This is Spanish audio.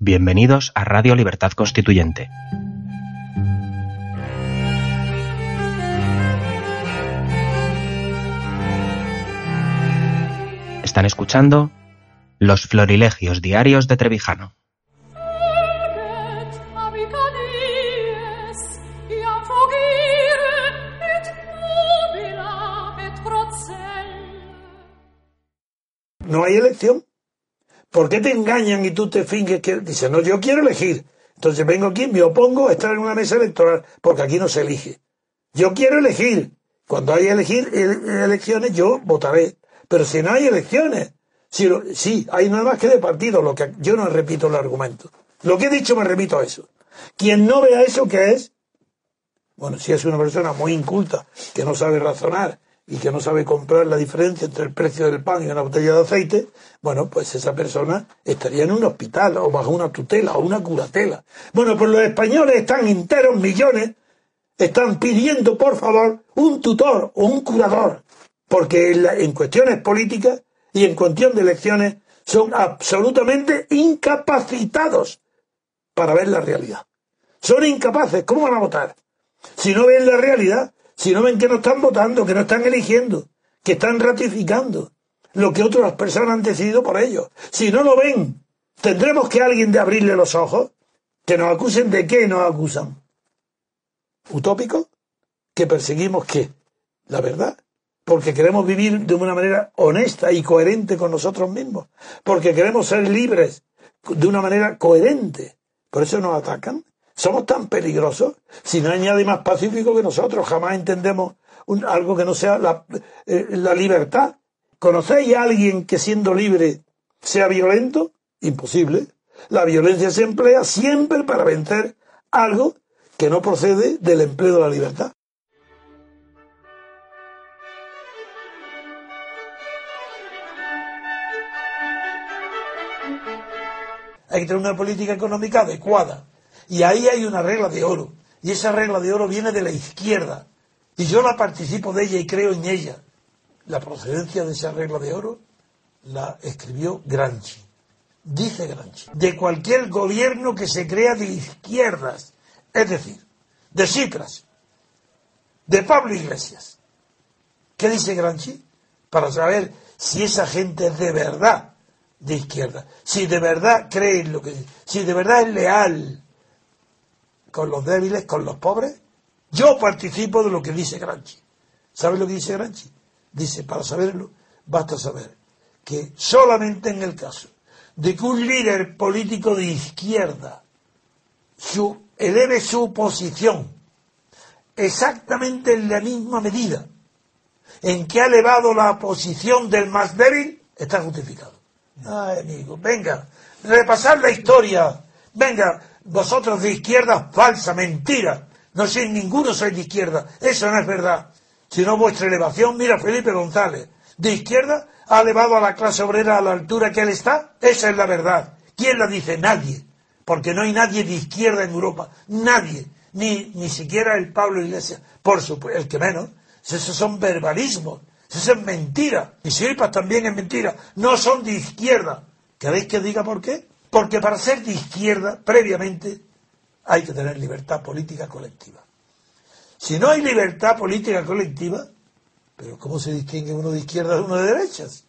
Bienvenidos a Radio Libertad Constituyente. Están escuchando Los Florilegios Diarios de Trevijano. No hay elección. ¿Por qué te engañan y tú te finges que... Dice, no, yo quiero elegir. Entonces vengo aquí, me opongo a estar en una mesa electoral, porque aquí no se elige. Yo quiero elegir. Cuando hay elegir, elecciones, yo votaré. Pero si no hay elecciones, si sí, hay nada más que de partido, lo que yo no repito el argumento. Lo que he dicho me repito a eso. Quien no vea eso, ¿qué es? Bueno, si es una persona muy inculta, que no sabe razonar y que no sabe comprar la diferencia entre el precio del pan y una botella de aceite, bueno, pues esa persona estaría en un hospital o bajo una tutela o una curatela. Bueno, pues los españoles están enteros, millones, están pidiendo, por favor, un tutor o un curador, porque en, cuestiones políticas y en cuestión de elecciones son absolutamente incapacitados para ver la realidad. Son incapaces, ¿cómo van a votar? Si no ven la realidad, si no ven que no están votando, que no están eligiendo, que están ratificando lo que otras personas han decidido por ellos. Si no lo ven, tendremos que alguien de abrirle los ojos, que nos acusen de qué nos acusan. ¿Utópico? ¿Que perseguimos qué? La verdad. Porque queremos vivir de una manera honesta y coherente con nosotros mismos. Porque queremos ser libres de una manera coherente. Por eso nos atacan. Somos tan peligrosos si no hay nadie más pacífico que nosotros. Jamás entendemos algo que no sea la, eh, la libertad. ¿Conocéis a alguien que siendo libre sea violento? Imposible. La violencia se emplea siempre para vencer algo que no procede del empleo de la libertad. Hay que tener una política económica adecuada y ahí hay una regla de oro. Y esa regla de oro viene de la izquierda. Y yo la participo de ella y creo en ella. La procedencia de esa regla de oro la escribió Granchi. Dice Granchi, de cualquier gobierno que se crea de izquierdas, es decir, de Cipras, de Pablo Iglesias. ¿Qué dice Granchi? Para saber si esa gente es de verdad de izquierda, si de verdad cree en lo que si de verdad es leal con los débiles, con los pobres. Yo participo de lo que dice Granchi. ¿Sabe lo que dice Granchi? Dice, para saberlo, basta saber que solamente en el caso de que un líder político de izquierda su, eleve su posición exactamente en la misma medida en que ha elevado la posición del más débil, está justificado. Ay, amigo, venga, repasar la historia, venga, vosotros de izquierda, falsa, mentira. No sois ninguno sois de izquierda. Eso no es verdad. Si no vuestra elevación, mira Felipe González. De izquierda ha elevado a la clase obrera a la altura que él está. Esa es la verdad. ¿Quién la dice? Nadie. Porque no hay nadie de izquierda en Europa. Nadie. Ni, ni siquiera el Pablo Iglesias. Por supuesto, el que menos. Esos son verbalismos. Eso es mentira. Y Silpas también es mentira. No son de izquierda. ¿Queréis que diga por qué? Porque para ser de izquierda, previamente, hay que tener libertad política colectiva. Si no hay libertad política colectiva, pero ¿cómo se distingue uno de izquierda de uno de derechas?